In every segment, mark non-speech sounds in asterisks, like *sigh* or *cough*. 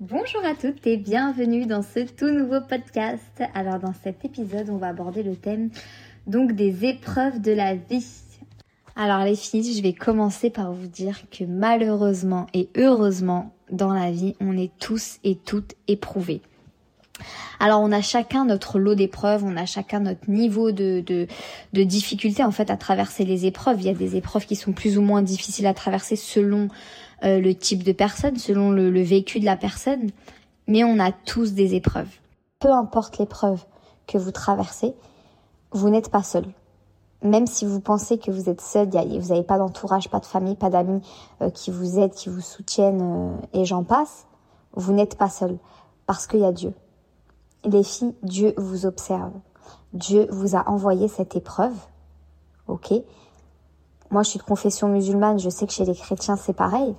Bonjour à toutes et bienvenue dans ce tout nouveau podcast. Alors dans cet épisode, on va aborder le thème donc des épreuves de la vie. Alors les filles, je vais commencer par vous dire que malheureusement et heureusement dans la vie, on est tous et toutes éprouvés. Alors on a chacun notre lot d'épreuves, on a chacun notre niveau de, de, de, difficulté en fait à traverser les épreuves. Il y a des épreuves qui sont plus ou moins difficiles à traverser selon euh, le type de personne, selon le, vécu de la personne, mais on a tous des épreuves. Peu importe l'épreuve que vous traversez, vous n'êtes pas seul. Même si vous pensez que vous êtes seul, vous n'avez pas d'entourage, pas de famille, pas d'amis euh, qui vous aident, qui vous soutiennent euh, et j'en passe, vous n'êtes pas seul parce qu'il y a Dieu. Les filles, Dieu vous observe. Dieu vous a envoyé cette épreuve. Ok? Moi, je suis de confession musulmane. Je sais que chez les chrétiens, c'est pareil.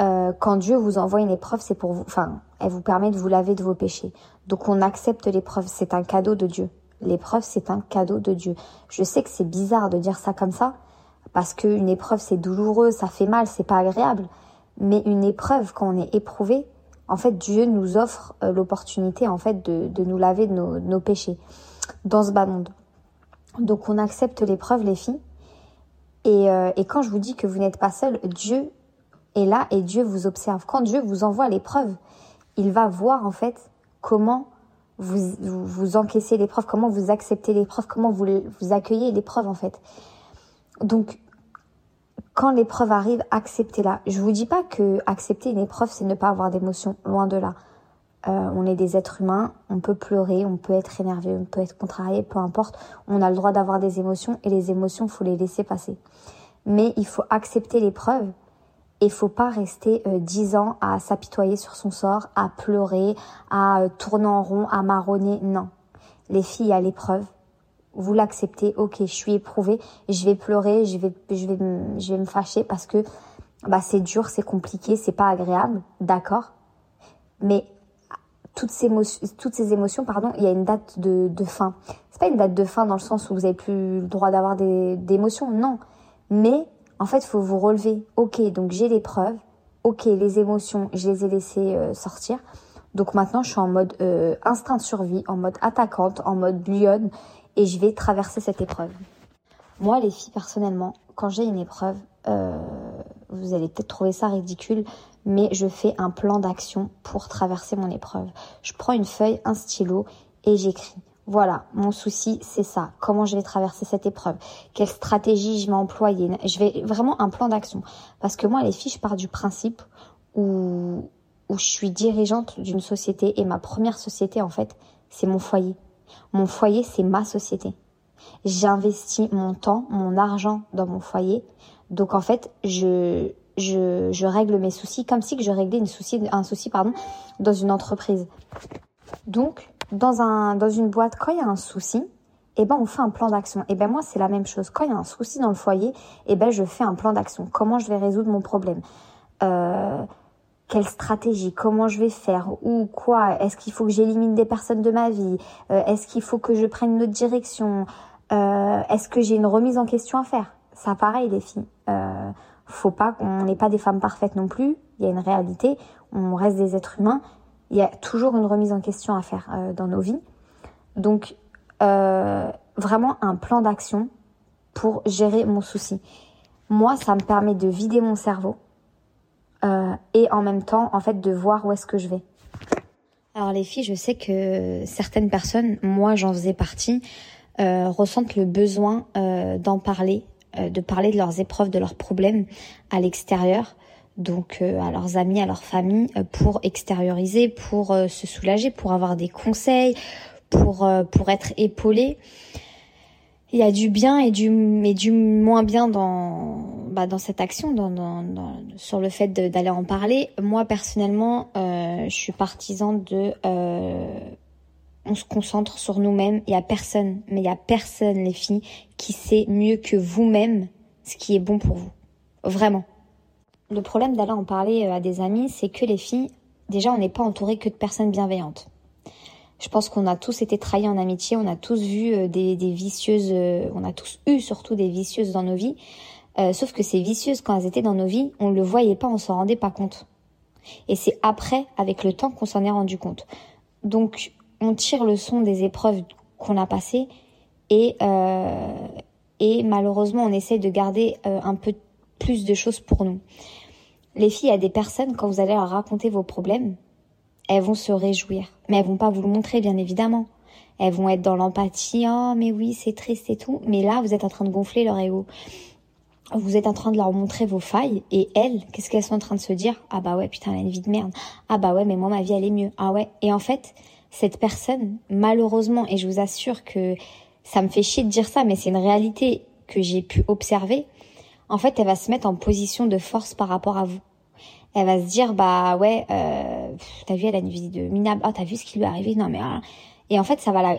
Euh, quand Dieu vous envoie une épreuve, c'est pour vous. Enfin, elle vous permet de vous laver de vos péchés. Donc, on accepte l'épreuve. C'est un cadeau de Dieu. L'épreuve, c'est un cadeau de Dieu. Je sais que c'est bizarre de dire ça comme ça, parce qu'une épreuve, c'est douloureux, ça fait mal, c'est pas agréable. Mais une épreuve, quand on est éprouvé, en fait, Dieu nous offre euh, l'opportunité, en fait, de, de, nous laver de nos, nos, péchés dans ce bas monde. Donc, on accepte l'épreuve, les filles. Et, euh, et, quand je vous dis que vous n'êtes pas seul, Dieu est là et Dieu vous observe. Quand Dieu vous envoie l'épreuve, il va voir, en fait, comment vous, vous, encaissez l'épreuve, comment vous acceptez l'épreuve, comment vous, vous accueillez l'épreuve, en fait. Donc, quand l'épreuve arrive, acceptez-la. Je vous dis pas que accepter une épreuve, c'est ne pas avoir d'émotion. Loin de là. Euh, on est des êtres humains, on peut pleurer, on peut être énervé, on peut être contrarié, peu importe. On a le droit d'avoir des émotions et les émotions, faut les laisser passer. Mais il faut accepter l'épreuve et faut pas rester euh, dix ans à s'apitoyer sur son sort, à pleurer, à euh, tourner en rond, à marronner. Non. Les filles à l'épreuve, vous l'acceptez, ok, je suis éprouvée, je vais pleurer, je vais, je vais, je vais me fâcher parce que bah, c'est dur, c'est compliqué, c'est pas agréable, d'accord. Mais toutes ces, toutes ces émotions, pardon, il y a une date de, de fin. C'est pas une date de fin dans le sens où vous avez plus le droit d'avoir des, d'émotions, non. Mais en fait, faut vous relever. Ok, donc j'ai l'épreuve. Ok, les émotions, je les ai laissées euh, sortir. Donc maintenant, je suis en mode euh, instinct de survie, en mode attaquante, en mode lionne, et je vais traverser cette épreuve. Moi, les filles, personnellement, quand j'ai une épreuve, euh, vous allez peut-être trouver ça ridicule, mais je fais un plan d'action pour traverser mon épreuve. Je prends une feuille, un stylo et j'écris. Voilà, mon souci, c'est ça. Comment je vais traverser cette épreuve? Quelle stratégie je vais employer? Je vais vraiment un plan d'action. Parce que moi, les filles, je pars du principe où, où je suis dirigeante d'une société et ma première société, en fait, c'est mon foyer. Mon foyer, c'est ma société. J'investis mon temps, mon argent dans mon foyer. Donc en fait, je, je, règle mes soucis comme si je réglais une souci, un souci pardon, dans une entreprise. Donc, dans, un, dans une boîte, quand il y a un souci, eh ben, on fait un plan d'action. Et eh ben, moi, c'est la même chose. Quand il y a un souci dans le foyer, eh ben, je fais un plan d'action. Comment je vais résoudre mon problème? Euh, quelle stratégie, comment je vais faire, ou quoi, est-ce qu'il faut que j'élimine des personnes de ma vie, euh, est-ce qu'il faut que je prenne une autre direction, euh, est-ce que j'ai une remise en question à faire? Ça pareil les filles, euh, faut pas qu'on n'est pas des femmes parfaites non plus, il y a une réalité, on reste des êtres humains, il y a toujours une remise en question à faire euh, dans nos vies. Donc vraiment un plan d'action pour gérer mon souci. Moi, ça me permet de vider mon cerveau, euh, et en même temps, en fait, de voir où est-ce que je vais. Alors les filles, je sais que certaines personnes, moi j'en faisais partie, euh, ressentent le besoin euh, d'en parler, euh, de parler de leurs épreuves, de leurs problèmes à l'extérieur, donc euh, à leurs amis, à leur famille, euh, pour extérioriser, pour se soulager, pour avoir des conseils, pour pour être épaulé il y a du bien et du, et du moins bien dans, bah, dans cette action, dans, dans, dans sur le fait d'aller en parler. Moi, personnellement, euh, je suis partisan de... Euh, on se concentre sur nous-mêmes. Il y a personne, mais il y a personne, les filles, qui sait mieux que vous-même ce qui est bon pour vous. Vraiment. Le problème d'aller en parler euh, à des amis, c'est que les filles, déjà, on n'est pas entouré que de personnes bienveillantes. Je pense qu'on a tous été trahis en amitié, on a tous vu euh, des, vicieuses, euh, on a tous eu surtout des vicieuses dans nos vies. Sauf que ces vicieuses, quand elles étaient dans nos vies, on ne le voyait pas, on s'en rendait pas compte. Et c'est après, avec le temps, qu'on s'en est rendu compte. Donc, on tire le son des épreuves qu'on a passées et, euh, et malheureusement, on essaie de garder euh, un peu plus de choses pour nous. Les filles, il y a des personnes, quand vous allez leur raconter vos problèmes, elles vont se réjouir. Mais elles vont pas vous le montrer, bien évidemment. Elles vont être dans l'empathie, oh mais oui, c'est triste et tout. Mais là, vous êtes en train de gonfler leur ego. Vous êtes en train de leur montrer vos failles. Et elles, qu'est-ce qu'elles sont en train de se dire? Ah bah ouais, putain, elle a une vie de merde. Ah bah ouais, mais moi, ma vie, elle est mieux. Ah ouais. Et en fait, cette personne, malheureusement, et je vous assure que ça me fait chier de dire ça, mais c'est une réalité que j'ai pu observer. En fait, elle va se mettre en position de force par rapport à vous. Elle va se dire, bah ouais, euh, t'as vu, elle a une vie de minable. Ah, t'as vu ce qui lui est arrivé? Non mais... Ah. Et en fait, ça va la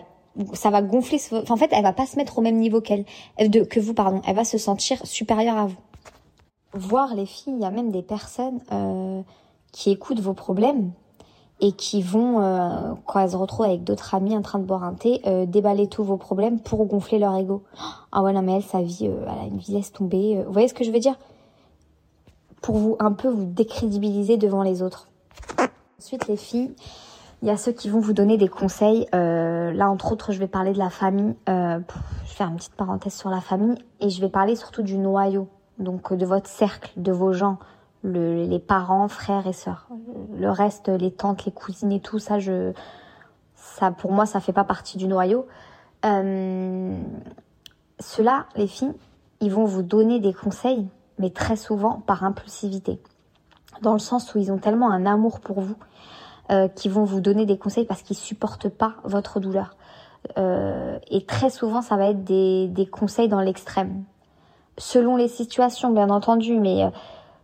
ça va gonfler. en fait, elle va pas se mettre au même niveau qu'elle, de, que vous, pardon. Elle va se sentir supérieure à vous. Voir les filles, il y a même des personnes euh, qui écoutent vos problèmes et qui vont, euh, quand elles se retrouvent avec d'autres amis en train de boire un thé, euh, déballer tous vos problèmes pour gonfler leur ego. Ah ouais, non mais elle, sa vie, euh, elle a une vie laisse tomber. Vous voyez ce que je veux dire? Pour vous un peu vous décrédibiliser devant les autres. Ensuite, les filles, il y a ceux qui vont vous donner des conseils. là, entre autres, je vais parler de la famille. je vais faire une petite parenthèse sur la famille et je vais parler surtout du noyau, donc de votre cercle, de vos gens, les parents, frères et sœurs. Le reste, les tantes, les cousines et tout, ça, je, ça, pour moi, ça fait pas partie du noyau. Euh, Ceux-là, les filles, ils vont vous donner des conseils, mais très souvent par impulsivité. Dans le sens où ils ont tellement un amour pour vous euh, qu'ils vont vous donner des conseils parce qu'ils supportent pas votre douleur. Euh, et très souvent, ça va être des, conseils dans l'extrême. Selon les situations, bien entendu, mais euh,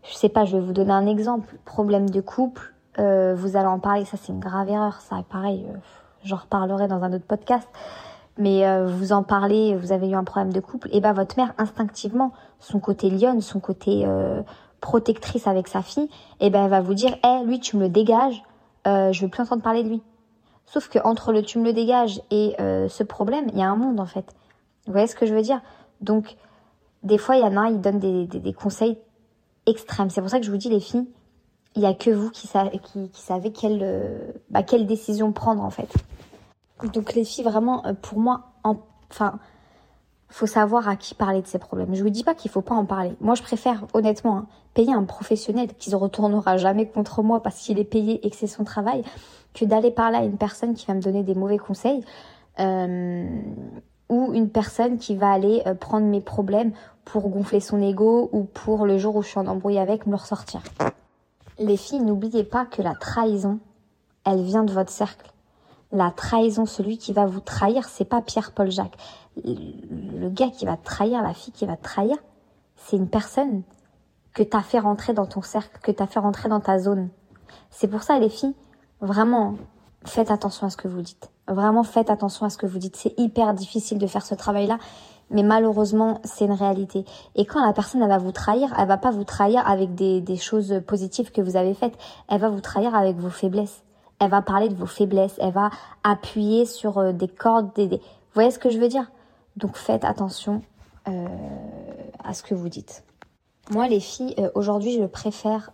je sais pas, je vais vous donner un exemple. Problème de couple, euh, vous allez en parler, ça c'est une grave erreur, ça pareil, euh, j'en reparlerai dans un autre podcast. Mais euh, vous en parlez, vous avez eu un problème de couple, et ben votre mère instinctivement, son côté lionne, son côté protectrice avec sa fille, et ben elle va vous dire, hé, hey, lui tu me le dégages, je veux plus entendre parler de lui. Sauf que entre le tu me le dégages et ce problème, il y a un monde en fait. Vous voyez ce que je veux dire? Donc des fois il y en a, ils donnent des conseils extrême. C'est pour ça que je vous dis, les filles, il n'y a que vous qui, qui, qui savez quelle, euh, bah, quelle décision prendre en fait. Donc les filles, vraiment, euh, pour moi, enfin, faut savoir à qui parler de ces problèmes. Je vous dis pas qu'il faut pas en parler. Moi, je préfère honnêtement hein, payer un professionnel qui ne retournera jamais contre moi parce qu'il est payé et que c'est son travail, que d'aller parler à une personne qui va me donner des mauvais conseils. Euh, ou une personne qui va aller prendre mes problèmes pour gonfler son ego ou pour le jour où je suis en embrouille avec me ressortir. Les filles, n'oubliez pas que la trahison, elle vient de votre cercle. La trahison, celui qui va vous trahir, c'est pas Pierre-Paul Jacques. Le gars qui va trahir, la fille qui va trahir, c'est une personne que t'as fait rentrer dans ton cercle, que t'as fait rentrer dans ta zone. C'est pour ça, les filles, vraiment, faites attention à ce que vous dites. Vraiment, faites attention à ce que vous dites. C'est hyper difficile de faire ce travail-là, mais malheureusement, c'est une réalité. Et quand la personne, va vous trahir, elle va pas vous trahir avec des, choses positives que vous avez faites. Elle va vous trahir avec vos faiblesses. Elle va parler de vos faiblesses. Elle va appuyer sur euh, des cordes. Des, Vous voyez ce que je veux dire? Donc, faites attention euh, à ce que vous dites. Moi, les filles, euh, aujourd'hui, je préfère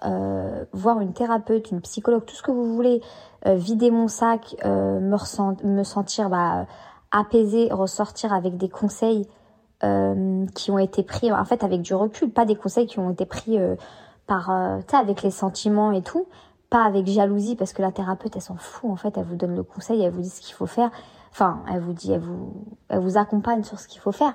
voir une thérapeute, une psychologue, tout ce que vous voulez, vider mon sac, me, me sentir bah, apaisée, ressortir avec des conseils qui ont été pris, en fait, avec du recul, pas des conseils qui ont été pris par, tu sais, avec les sentiments et tout, pas avec jalousie, parce que la thérapeute, elle s'en fout, en fait, elle vous donne le conseil, elle vous dit ce qu'il faut faire, enfin, elle vous dit, elle vous, elle vous accompagne sur ce qu'il faut faire.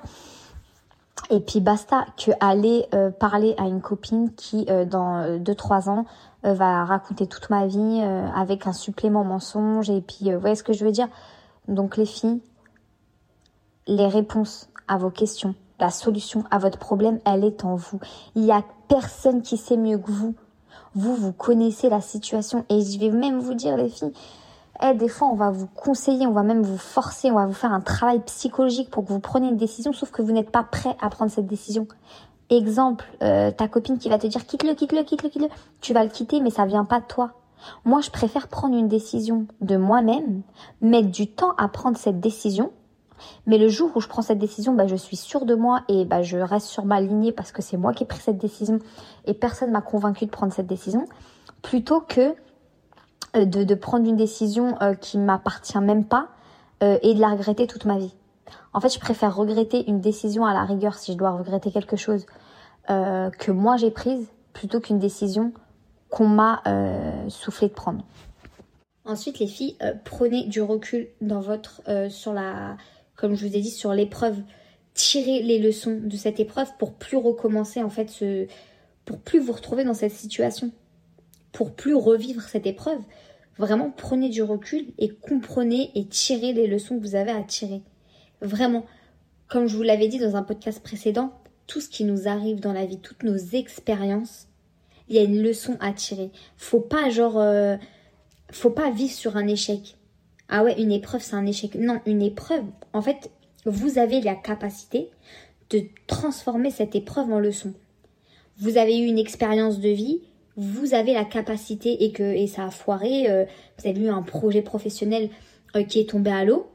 Et puis basta que aller euh, parler à une copine qui euh, dans 2-3 euh, ans va raconter toute ma vie avec un supplément mensonge et puis vous voyez ce que je veux dire? Donc les filles, les réponses à vos questions, la solution à votre problème, elle est en vous. Il y a personne qui sait mieux que vous. Vous, vous connaissez la situation et je vais même vous dire les filles, eh, des fois, on va vous conseiller, on va même vous forcer, on va vous faire un travail psychologique pour que vous preniez une décision, sauf que vous n'êtes pas prêt à prendre cette décision. Exemple, euh, ta copine qui va te dire quitte-le, quitte-le, quitte-le, quitte-le. Tu vas le quitter, mais ça vient pas de toi. Moi, je préfère prendre une décision de moi-même, mettre du temps à prendre cette décision. Mais le jour où je prends cette décision, bah, je suis sûre de moi et bah, je reste sur ma lignée parce que c'est moi qui ai pris cette décision et personne m'a convaincu de prendre cette décision plutôt que euh, de, prendre une décision euh, qui m'appartient même pas euh, et de la regretter toute ma vie. En fait, je préfère regretter une décision à la rigueur si je dois regretter quelque chose que moi j'ai prise plutôt qu'une décision qu'on m'a soufflé de prendre. Ensuite, les filles, prenez du recul dans votre sur la, comme je vous ai dit, sur l'épreuve. Tirez les leçons de cette épreuve pour plus recommencer en fait ce, pour plus vous retrouver dans cette situation pour plus revivre cette épreuve, vraiment prenez du recul et comprenez et tirez les leçons que vous avez à tirer. Vraiment, comme je vous l'avais dit dans un podcast précédent, tout ce qui nous arrive dans la vie, toutes nos expériences, il y a une leçon à tirer. Faut pas genre, euh, faut pas vivre sur un échec. Ah ouais, une épreuve c'est un échec. Non, une épreuve, en fait, vous avez la capacité de transformer cette épreuve en leçon. Vous avez eu une expérience de vie, vous avez la capacité et que et ça a foiré, euh, vous avez eu un projet professionnel euh, qui est tombé à l'eau,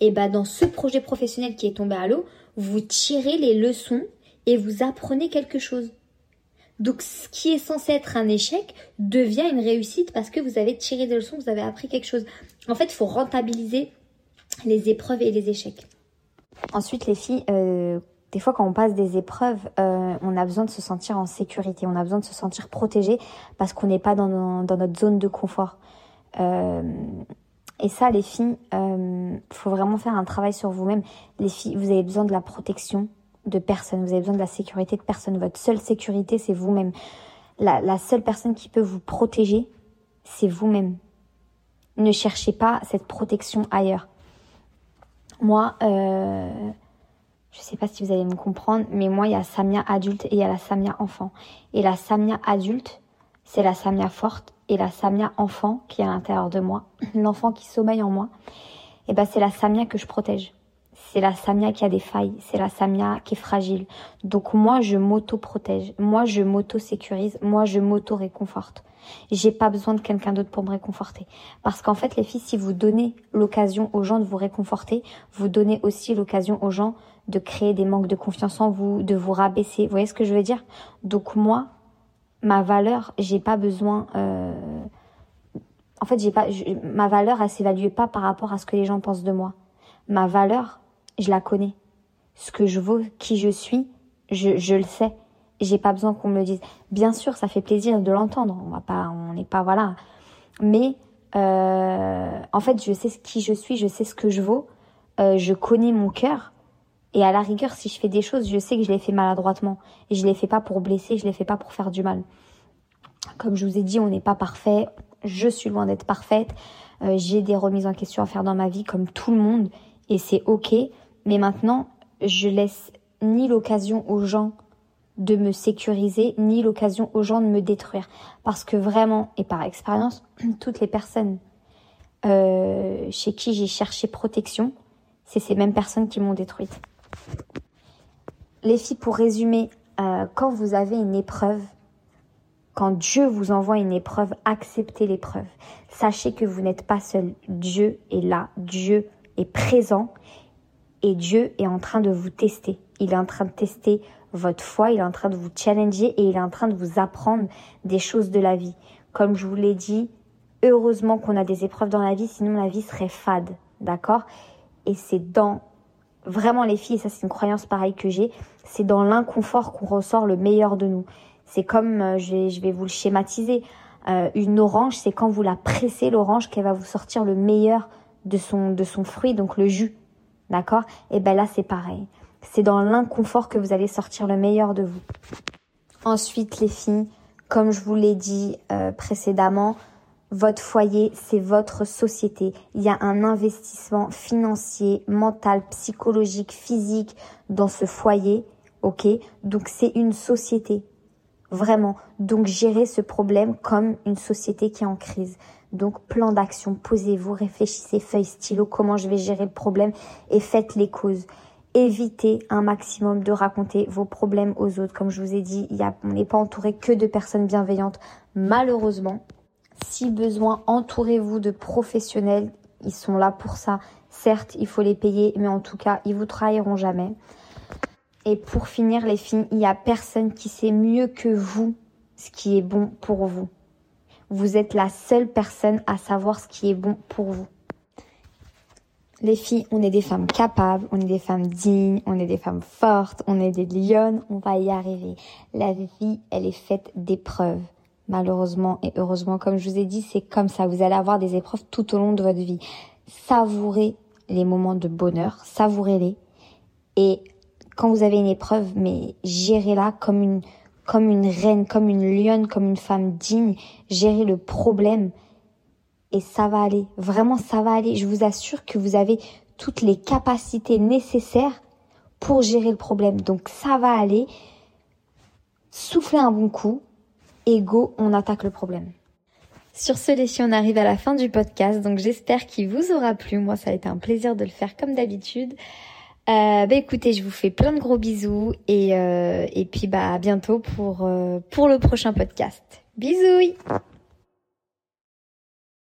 et bah dans ce projet professionnel qui est tombé à l'eau, vous tirez les leçons et vous apprenez quelque chose. Donc ce qui est censé être un échec devient une réussite parce que vous avez tiré des leçons, vous avez appris quelque chose. En fait, il faut rentabiliser les épreuves et les échecs. Ensuite, les filles, euh, des fois, quand on passe des épreuves, euh, on a besoin de se sentir en sécurité, on a besoin de se sentir protégé parce qu'on n'est pas dans, notre zone de confort. Euh, et ça, les filles, il faut vraiment faire un travail sur vous-même. Les filles, vous avez besoin de la protection de personne, vous avez besoin de la sécurité de personne. Votre seule sécurité, c'est vous-même. La, seule personne qui peut vous protéger, c'est vous-même. Ne cherchez pas cette protection ailleurs. Moi, euh, je sais pas si vous allez me comprendre, mais moi, il y a Samia adulte et il y a la Samia enfant. Et la Samia adulte, c'est la Samia forte et la Samia enfant qui est à l'intérieur de moi, *clears throat* l'enfant qui sommeille en moi. Et ben, c'est la Samia que je protège. C'est la Samia qui a des failles, c'est la Samia qui est fragile. Donc moi, je m'auto-protège, moi, je m'auto-sécurise, moi, je m'auto-réconforte. J'ai pas besoin de quelqu'un d'autre pour me réconforter. Parce qu'en fait, les filles, si vous donnez l'occasion aux gens de vous réconforter, vous donnez aussi l'occasion aux gens de créer des manques de confiance en vous, de vous rabaisser. Vous voyez ce que je veux dire? Donc moi, ma valeur, j'ai pas besoin. Euh... En fait, j'ai pas. Ma valeur, elle s'évalue pas par rapport à ce que les gens pensent de moi. Ma valeur, je la connais. Ce que je vaux, qui je suis, je, le sais. J'ai pas besoin qu'on me le dise. Bien sûr, ça fait plaisir de l'entendre. On va pas, on n'est pas voilà. Mais euh, en fait, je sais qui je suis, je sais ce que je vaux. Euh, je connais mon cœur. Et à la rigueur, si je fais des choses, je sais que je les fais maladroitement. Et je les fais pas pour blesser, je les fais pas pour faire du mal. Comme je vous ai dit, on n'est pas parfait. Je suis loin d'être parfaite. Euh, j'ai des remises en question à faire dans ma vie, comme tout le monde. Et c'est ok. Mais maintenant, je laisse ni l'occasion aux gens de me sécuriser, ni l'occasion aux gens de me détruire. Parce que vraiment, et par expérience, *clears throat* toutes les personnes euh, chez qui j'ai cherché protection, c'est ces mêmes personnes qui m'ont détruite. Les filles, pour résumer, euh, quand vous avez une épreuve, quand Dieu vous envoie une épreuve, acceptez l'épreuve. Sachez que vous n'êtes pas seul. Dieu est là, Dieu est présent et Dieu est en train de vous tester. Il est en train de tester votre foi, il est en train de vous challenger et il est en train de vous apprendre des choses de la vie. Comme je vous l'ai dit, heureusement qu'on a des épreuves dans la vie, sinon la vie serait fade, d'accord? Et c'est dans vraiment les filles, et ça c'est une croyance pareille que j'ai, c'est dans l'inconfort qu'on ressort le meilleur de nous. C'est comme, euh, je, vais, vous le schématiser, euh, une orange, c'est quand vous la pressez l'orange qu'elle va vous sortir le meilleur de son, de son fruit, donc le jus. D'accord? Et ben là c'est pareil. C'est dans l'inconfort que vous allez sortir le meilleur de vous. Ensuite les filles, comme je vous l'ai dit euh, précédemment, votre foyer, c'est votre société. Il y a un investissement financier, mental, psychologique, physique dans ce foyer. Ok? Donc c'est une société. Vraiment. Donc gérez ce problème comme une société qui est en crise. Donc plan d'action, posez-vous, réfléchissez, feuille stylo, comment je vais gérer le problème et faites les causes. Évitez un maximum de raconter vos problèmes aux autres. Comme je vous ai dit, on n'est pas entouré que de personnes bienveillantes. Malheureusement, si besoin, entourez-vous de professionnels. Ils sont là pour ça. Certes, il faut les payer, mais en tout cas, ils vous trahiront jamais. Et pour finir, les filles, il n'y a personne qui sait mieux que vous ce qui est bon pour vous. Vous êtes la seule personne à savoir ce qui est bon pour vous. Les filles, on est des femmes capables, on est des femmes dignes, on est des femmes fortes, on est des lionnes, on va y arriver. La vie, elle est faite d'épreuves. Malheureusement et heureusement, comme je vous ai dit, c'est comme ça. Vous allez avoir des épreuves tout au long de votre vie. Savourez les moments de bonheur, savourez-les. Et quand vous avez une épreuve, mais gérez-la comme une, comme une reine, comme une lionne, comme une femme digne. Gérez le problème et ça va aller. Vraiment, ça va aller. Je vous assure que vous avez toutes les capacités nécessaires pour gérer le problème. Donc ça va aller. Soufflez un bon coup et go, on attaque le problème. Sur ce, les filles, on arrive à la fin du podcast, donc j'espère qu'il vous aura plu. Moi, ça a été un plaisir de le faire comme d'habitude. Euh, bah écoutez, je vous fais plein de gros bisous et, euh, et puis bah à bientôt pour, euh, pour le prochain podcast. Bisous